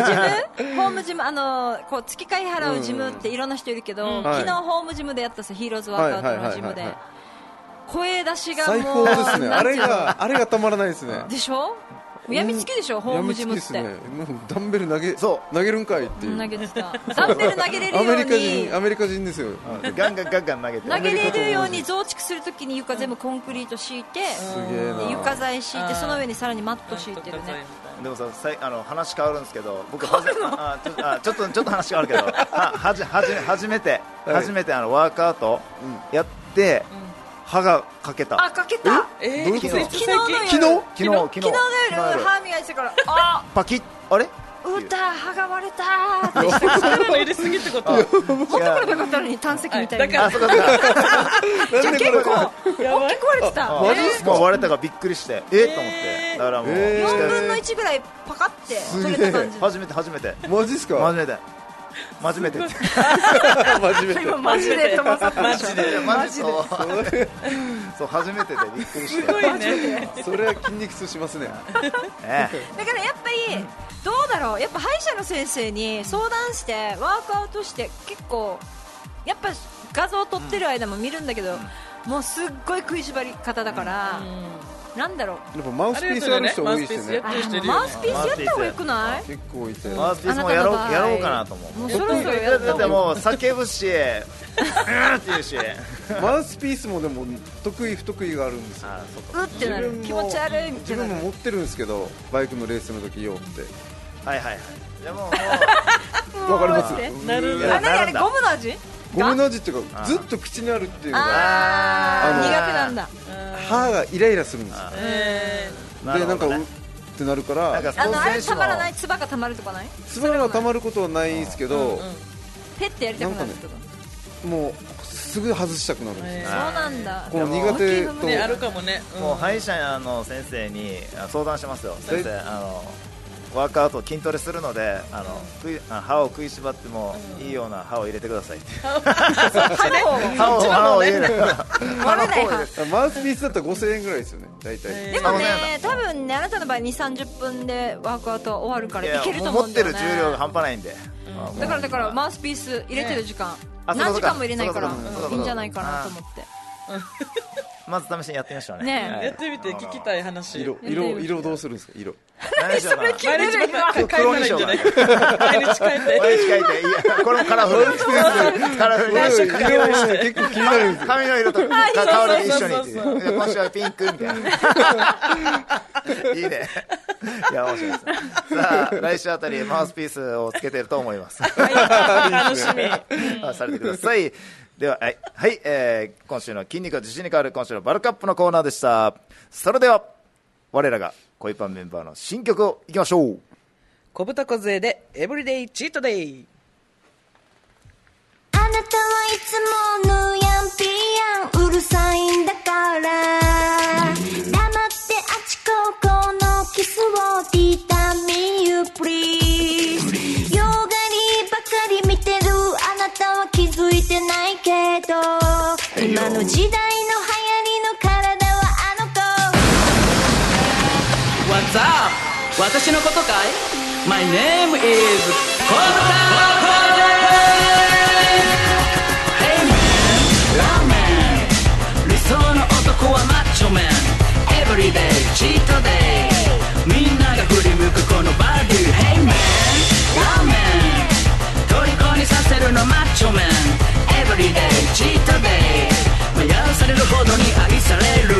ム？ホームジム？あのこう月会払うジムっていろんな人いるけど、うん。昨日はいホームジムでやったさヒーローズワークアウトのジムで。声出しが最もう高ですね。あれがあれがたまらないですね。でしょ？やみつきでしょホームジムって、ね。もうダンベル投げそ投げるんかいっていう。投げてた。ダンベル投げれるようアメリカに人アメリカ人ですよ。うんガンガンガンガン投げて。投げれるように増築するときに床全部コンクリート敷いて、すげえな。で床材敷いてその上にさらにマット敷いてるね。でもささいあの話変わるんですけど僕はじ [LAUGHS] あちょあちょっとちょっと話変わるけどははじはじ初めて、はい。初めてあのワークアウトやって、歯がかけた。あかけた。えー、どういうこと？いつ昨日の夜。昨日？昨日？昨昨日の夜歯磨いてたから。あ。パキッ。あれ？うた。歯が割れた。入れすぎってことあ持ってこればよかったのに胆石みたいに。だからあそうかそうか。じゃあ結構やばい大きく割れてた。あマジっすか？割れたからびっくりして。え？っ、と思って。えー。だからもう、えー4分の1ぐらいパカって取れた感じ。初めて初めて。マジっすか？初めて初めてって初めて今マジで。飛ばさったマジで。マジでそう初めてでびっくりして。すごいね。それは筋肉痛しますね。えだからやっぱりどうだろう。やっぱ歯医者の先生に相談してワークアウトして結構やっぱ画像撮ってる間も見るんだけど、もうすっごい食いしばり方だから、なんだろう。やっぱマウスピースやる人多いですよね。マウスピースやった方がよくない？結構いてマウスピースもやろうやろうかなと思う。もうそろそろやだった方もう叫ぶしうんって言うし。マウスピースもでも得意不得意があるんですよ。うってなる気持ち悪いみた自いな。分も持ってるんですけどバイクのレースの時用って。かはいはいはい。でももう [LAUGHS] わかります？って。なるあ何あれなるんだ。ゴムの味？ゴムの味っていうあかずっと口にあるっていうのが苦手なんだ。歯がイライラするんですよ。えでなんかうねってなるからあのあれたまらない唾がたまるとかない？唾が溜まることはないんですけどペッてやりたくなるもうすぐ外したくなるんですそうなんだ。この苦手とね。あるかもね、うんもう歯医者の先生にあ相談してますよ。先生あのワークアウト筋トレするのであの食いあ歯を食いしばってもいいような歯を入れてください。って。歯を歯を入れるマウスピースだったら5000円ぐらいですよね。大体。えでもねあ多分ねあなたの場合2 3 0分でワークアウトは終わるからいけるともう持って思うんだよね。る重量が半端ないんで。だからだからマウスピース入れてる時間、何時間も入れないから。いいんじゃないかなと思ってまず試しにやってみましょうね。ねやってみて聞きたい話。色色色どうするんですか？色。黒にしようか？な変えたらいいんじゃない。毎日変えて。毎日書いて。いやこれもカラフルカラフルに色結構気になるんですよ髪の色とか顔だけ一緒に。今週はピンクみたいな。いいね。いや面白いです。さあ来週あたりマウスピースをつけてると思います。楽しみ。[LAUGHS] あされてくださいでははい、はいえー今週の筋肉が自信に変わる今週のバルカップのコーナーでした。それでは我らが恋パンメンバーの新曲をいきましょう。小豚小杖でエブリデイチートデイあなたはいつもぬやんぴやんうるさいんだから。黙ってあちここのキスをティータ今の時代の流行りの体はあの子 What's up? 私のことかい ?My name is コブタコブ Hey man, ラーメン理想の男はマッチョメン Everyday, cheat day みんなが振り向くこのバデュ Hey man, ラーメン。虜にさせるのマッチョメン Everyday, cheat day 迷わされるほどに愛される。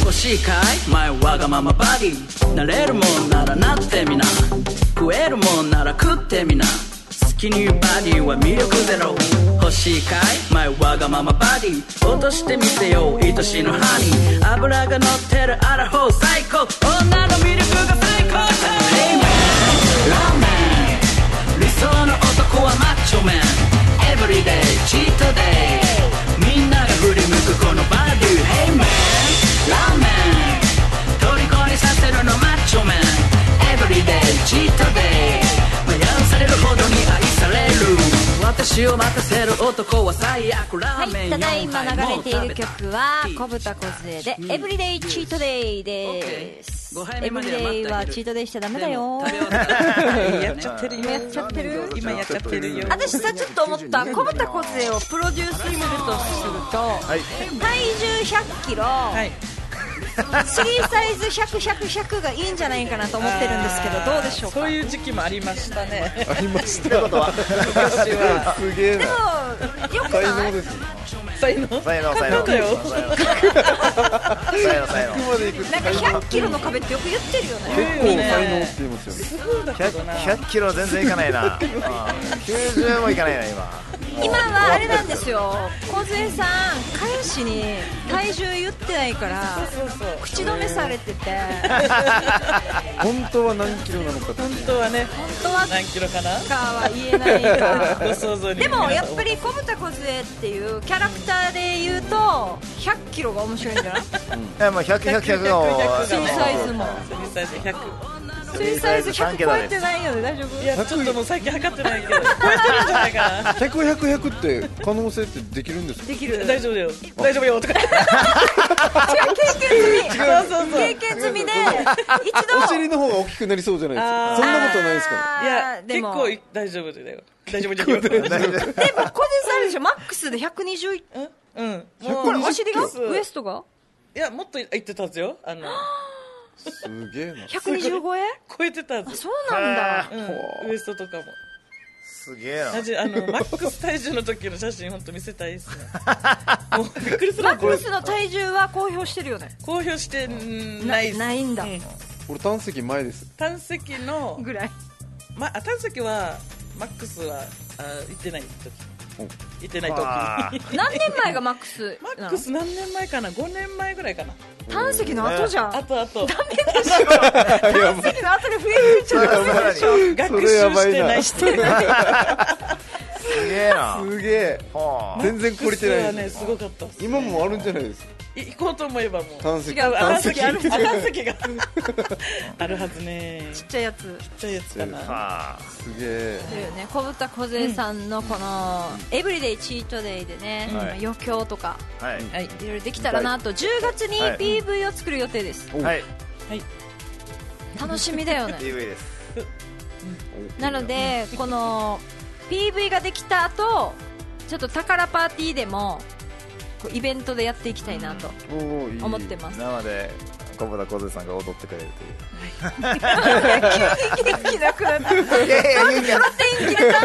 欲しいかい？前わがままバディ。なれるもんならなってみな。食えるもんなら食ってみな。スキニーバディは魅力ゼロ。欲しいかい？前わがままバディ。落としてみせよう。愛しのハニー。脂が乗ってるアラフォー最高。女の魅力が最高だ Hey man ラーメン。理想の男はマッチョメン。Everyday チートデイ。みんなが振り向くこのバディ。Hey man ラーメン。チートデイ。迷わされるほどに愛される。私を待たせる男は最悪ラはいーメンただいま4杯も流れている曲は小豚小杖で「エブリデイチートデイ」ですエブリデイはチートデイしちゃダメだよ。[LAUGHS] やっちゃってるよやっちゃってる今やっちゃってるよ。私さちょっと思った小豚小杖をプロデュースするとするとはい。体重1 0 0キロ。はい3サイズ100100がいいんじゃないかなと思ってるんですけどどうでしょうか？そういう時期もありましたね。ありました。ことは昔は。すげえな。でもよく才ない？能？です才能。才能才能才能才能ここまで行くなんか100キロの壁ってよく言ってるよね。結構才能って言いますよね。そうだけどな。100, 100キロ全然いかないな。うん90もいかないな今今はあれなんですよ。梢さん彼氏に体重言ってないから口止めされてて。[LAUGHS] 本当は何キロなのかって本当はね。本当は何キロかな？かは言えないか。ご想でもやっぱり小豚小杖っていうキャラクターで言うと100キロが面白いんじゃない？いやもう100、100、100の水サイズも水サイズ100水サイズ100超えてないよね大丈夫。いやちょっともう最近測ってないけど。[LAUGHS] 超えてるんじゃないかな100、100、100って可能性ってできるんですか？できる。大丈夫だよ。[LAUGHS] 大丈夫よとか。違う経験済み。そうそうそう。経験済みで一度。お尻の方が大きくなりそうじゃないですか。そんなことないですか？いや結でも。構い大丈夫だよ。大丈夫だよ。[LAUGHS] でも小手さんあるでしょマックスで120うん。これお尻が？120ウエストが？いやもっと言ってたんですよ。あのすげえな。120超え超えてたんであすそうなんだ。うん。ウエストとかも。すげえな。マジあのマックス体重の時の写真本当見せたいですね。[LAUGHS] もうびっくりするマックスの体重は公表してるよね。公表してないないんだ。う俺単席前です。胆石の、ぐらい。ま、あ胆石はマックスはあ行ってない時。お行ってない時あ。何年前がマックスマックス何年前かな？5年前ぐらいかな。胆石の後じゃん。あとあと胆石の後で増えるちゃうさらにす学習してないしてな。[LAUGHS] いげえな。すげえ。は [LAUGHS] あ全然懲りてない。すすごかった今もあるんじゃないですか？い行こうと思えばもう。違うあ胆石。胆石あるある胆石が。[LAUGHS] あるはずね。ちっちゃいやつ。ちっちゃいやつかな。はあすげえ。だよね。小豚小杖さんのこの「エブリデイチートデイ」でね、はい。余興とかはい。はい。いろいろできたらなと。10月にはい。PV を作る予定です、はい。楽しみだよね。[LAUGHS] PV です。なのでこの PV ができた後ちょっと宝パーティーでもイベントでやっていきたいなと思ってます。生で小畑小さんが踊ってくれる元気なくなったという [LAUGHS] いやいやいやいや天気出た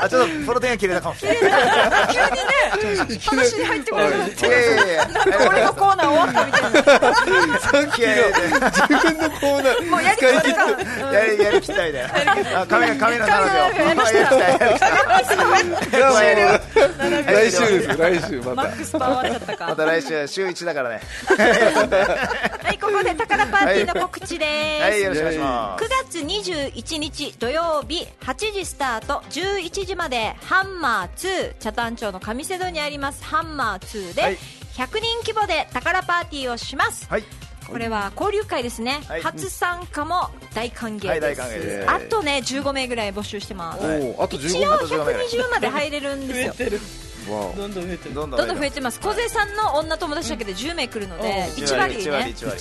あちょっとプロテインが切れた。かもしれない急にね話に入ってこなくなっいや。いやいやなんか俺のコーナー終わったみたいな。さっきいやいやいや自分のコーナーも [LAUGHS] うやりきった。やりやりきった。みたいなあカメラカメラ7秒やりきったやりきったやりきったじゃあもう。終来週です。よ来週。また。マックスパワー終わったか。また来週。週1だからね [LAUGHS] [LAUGHS] はいここで宝パーティーの告知です、はいよろしくお願いします。9月21日土曜日8時スタート11時までハンマー2北谷町の上瀬戸にありますハンマー2ではい。100人規模で宝パーティーをします、はい。これは交流会ですね、はい。初参加も大歓迎です、はいです。あとね15名ぐらい募集してます、おおあと15一応あと15名。120まで入れるん増ですよどんどん増えてる。どんどん増えてます。小勢さんの女友達だけで10名来るので、うん。1割1割ね1割。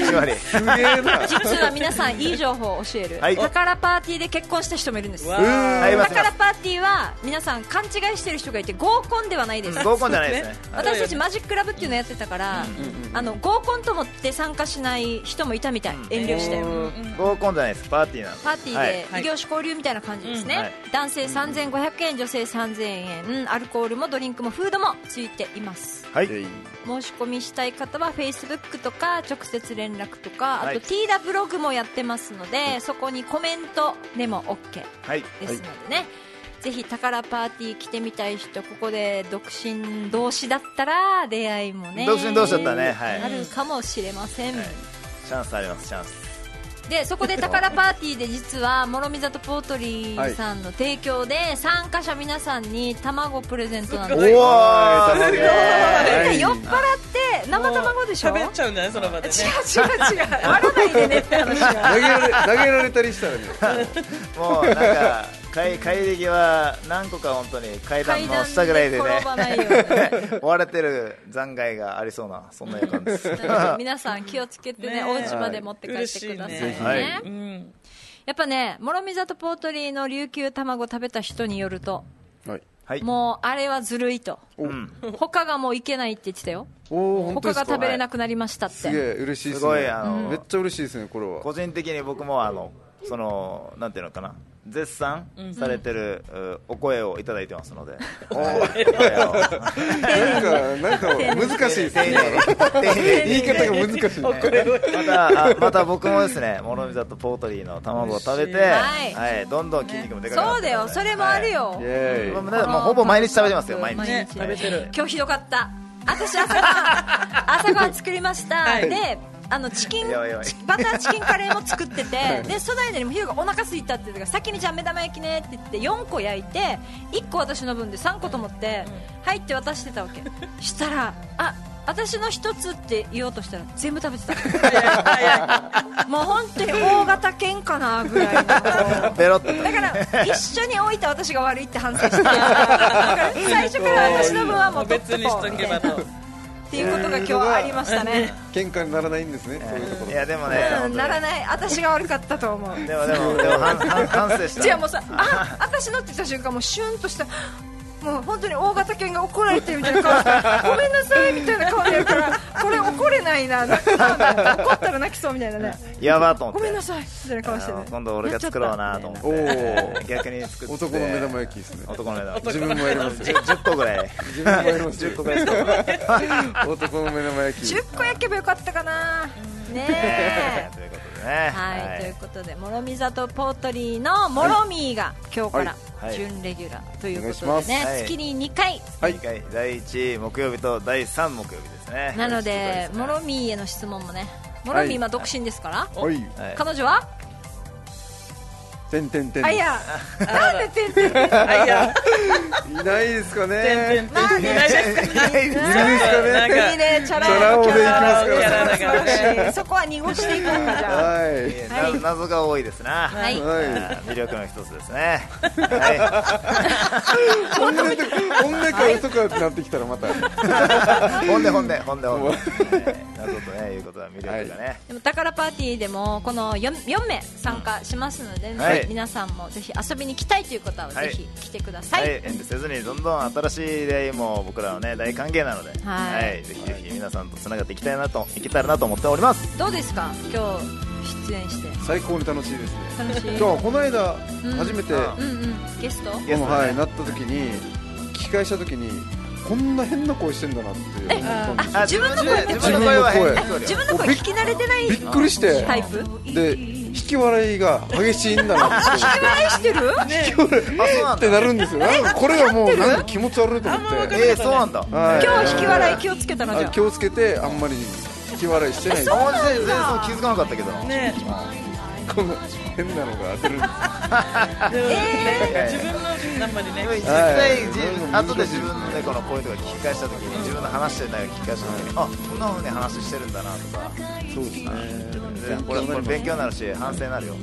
1割。[LAUGHS] すげえな。実は皆さんいい情報を教える、はい。宝パーティーで結婚した人もいるんです。宝パーティーは皆さん勘違いしてる人がいて合コンではないです。合コンじゃないですね。私たちマジックラブっていうのやってたから、あの合コンと思って参加しない人もいたみたい、遠慮して。合コンじゃないです。パーティーなんです。パーティーはい。で異業種交流みたいな感じですね、男性3500円女性3000円アルコールもドリンクもフードもついています。はい。申し込みしたい方は Facebook とか直接連絡とかあとはい TW ブログもやってますのでそこにコメントでも OK はい。ですのでね、ぜひ宝パーティー来てみたい人ここで独身同士だったら出会いもね独身同士だったらねはい。あるかもしれません、チャンスありますチャンスでそこで宝パーティーで実は [LAUGHS] 諸見里ポートリーさんの提供で参加者皆さんに卵プレゼントなんです。おわー卵で酔っ払って生卵でしょ？食べちゃうんじゃないその場でね。違う違う違う。割らないでねって話は [LAUGHS] 投げられ投げられたりしたらね。[LAUGHS] もうなんか帰帰り際何個か本当に階段の下ぐらいでね。[LAUGHS] 追われてる残骸がありそうなそんな予感です。[LAUGHS] なので皆さん気をつけてねね。お家まで持って帰ってくださいね。はい。うん。やっぱね諸見里ポートリーの琉球卵食べた人によるとはい。はい。もうあれはずるいと。うん。他がもういけないって言ってたよ。他が食べれなくなりましたって。すげえ嬉しいですね。すごいあのめっちゃ嬉しいですねこれは。個人的に僕もあのそのなんていうのかな絶賛されてる、うお声をいただいてますので、なんかなんか難しいですね。言い方が難しいまたあまた僕もですね諸見里ポートリーの卵を食べて、はい。はい、どんどん筋肉もでかくなってそうだよ。それもあるよ、もうほぼ毎日食べてますよ毎日。毎日。食べてる今日ひどかった。私朝ごはん。[LAUGHS] 朝ごはん作りました、はい。であのチキンバターチキンカレーも作ってて [LAUGHS] でその間にもヒロがお腹空いたって言うから先にじゃあ目玉焼きねって言って4個焼いて1個私の分で3個と思って入って渡してたわけ。[LAUGHS] したらあ私の一つって言おうとしたら全部食べてた。[LAUGHS] もう本当に大型犬かなぐらいの。だから一緒に置いた私が悪いって反省して。最初から私の分はもう取っ別にしとことうけばとっていうことが今日ありましたね、喧嘩にならないんですね。そういうところ。いやでもね、うん、ならない。私が悪かったと思う。でもでもでも反省した。じゃあもうさあ私のって言った瞬間もうシュンとしたもう本当に大型犬が怒られてるみたいな顔してごめんなさいみたいな顔でやるからこれ怒れないなな怒ったら泣きそうみたいなね。やばと思って。ごめんなさいみたいな顔してね。今度俺が作ろうなと思って。おお逆に作って。男の目玉焼きですね。男の目玉自分もやります [LAUGHS] じゅ10個ぐらい。自分もやります10個ぐらい男の目玉焼き。[LAUGHS] 10個焼けばよかったかな。ねねえ [LAUGHS] ね。はい、ということで諸見里ポートリーのモロミーが今日からはい。準レギュラーということでね、月に2回。はい。2回第1木曜日と第3木曜日ですね。なのでモロミーへの質問もねモロミー今独身ですから、彼女はてんてんてんあいや。[LAUGHS] なんでてんてんてんあいや。いないですかね。んてんまあねないですかいるんですかね。チャラ男でいきますからそこは濁していこうかじゃあはい。謎が多いですな。はい。魅力の一つですね。は本音で本音から嘘かってなってきたらまた。い本音本音本音本音。えー謎とねいうことは魅力がね。でも宝パーティーでもこの 4, 4名参加しますので、い。皆さんもぜひ遊びに来たいという方ははい。ぜひ来てくださ、はい。い、遠慮せずにどんどん新しい出会いも僕らはね大歓迎なので、はい。ぜひぜひ皆さんとつながっていきたいなといけたらなと思っております。どうですか？今日出演して。最高に楽しいですね。楽しい？今日はこの間初めてうんゲスト？ゲストね。はいなった時に聞き返した時にこんな変な声してんだなって思ったんですよ。自分の声自分の声は変自分の声聞き慣れてないびっくりして。タイプ？で引き笑いが激しいんだなって。愛してる？あ、そうなんだ。ってなるんですよ。なんかこれがもうなんか気持ち悪いと思って。えー、そうなんだ。はい今日引き笑い気をつけたのじゃあ。気をつけてあんまり引き笑いしてない。あ、マジで全然そう気づかなかったけど。ねこの変なのが当てるんですでも自分のあんまりね実際、自分後で自分でこの声とか聞き返した時に自分の話してる内容聞き返した時に、はいあ、こんな風に話してるんだなとか。そうですねでこれこれ勉強になるし反省になるよ。はい。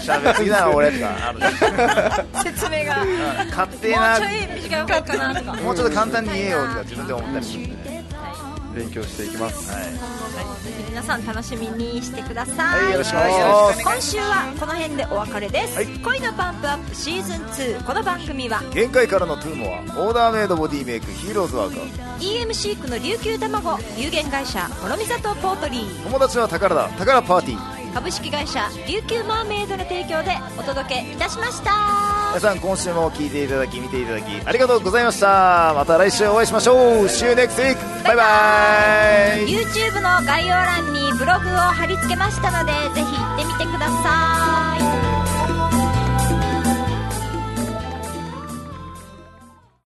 喋りすぎだな俺とかある。説明が勝手なもうちょい短い方かなとかもうちょっと簡単に言えよとか自分で思ったりするんで。勉強していきます。はい。ぜひ皆さん楽しみにしてください、はいよろしくお願いします。今週はこの辺でお別れです、はい。恋のパンプアップシーズン2この番組は限界からの two more。オーダーメイドボディメイクヒーローズワークアウト。EM シークの琉球卵。有限会社諸見里ポートリー。友達は宝だ。宝パーティー。株式会社琉球マーメイドの提供でお届けいたしました皆さん今週も聞いていただき見ていただきありがとうございました。また来週お会いしましょう。See you next week バイバイ。YouTube の概要欄にブログを貼り付けましたのでぜひ行ってみてください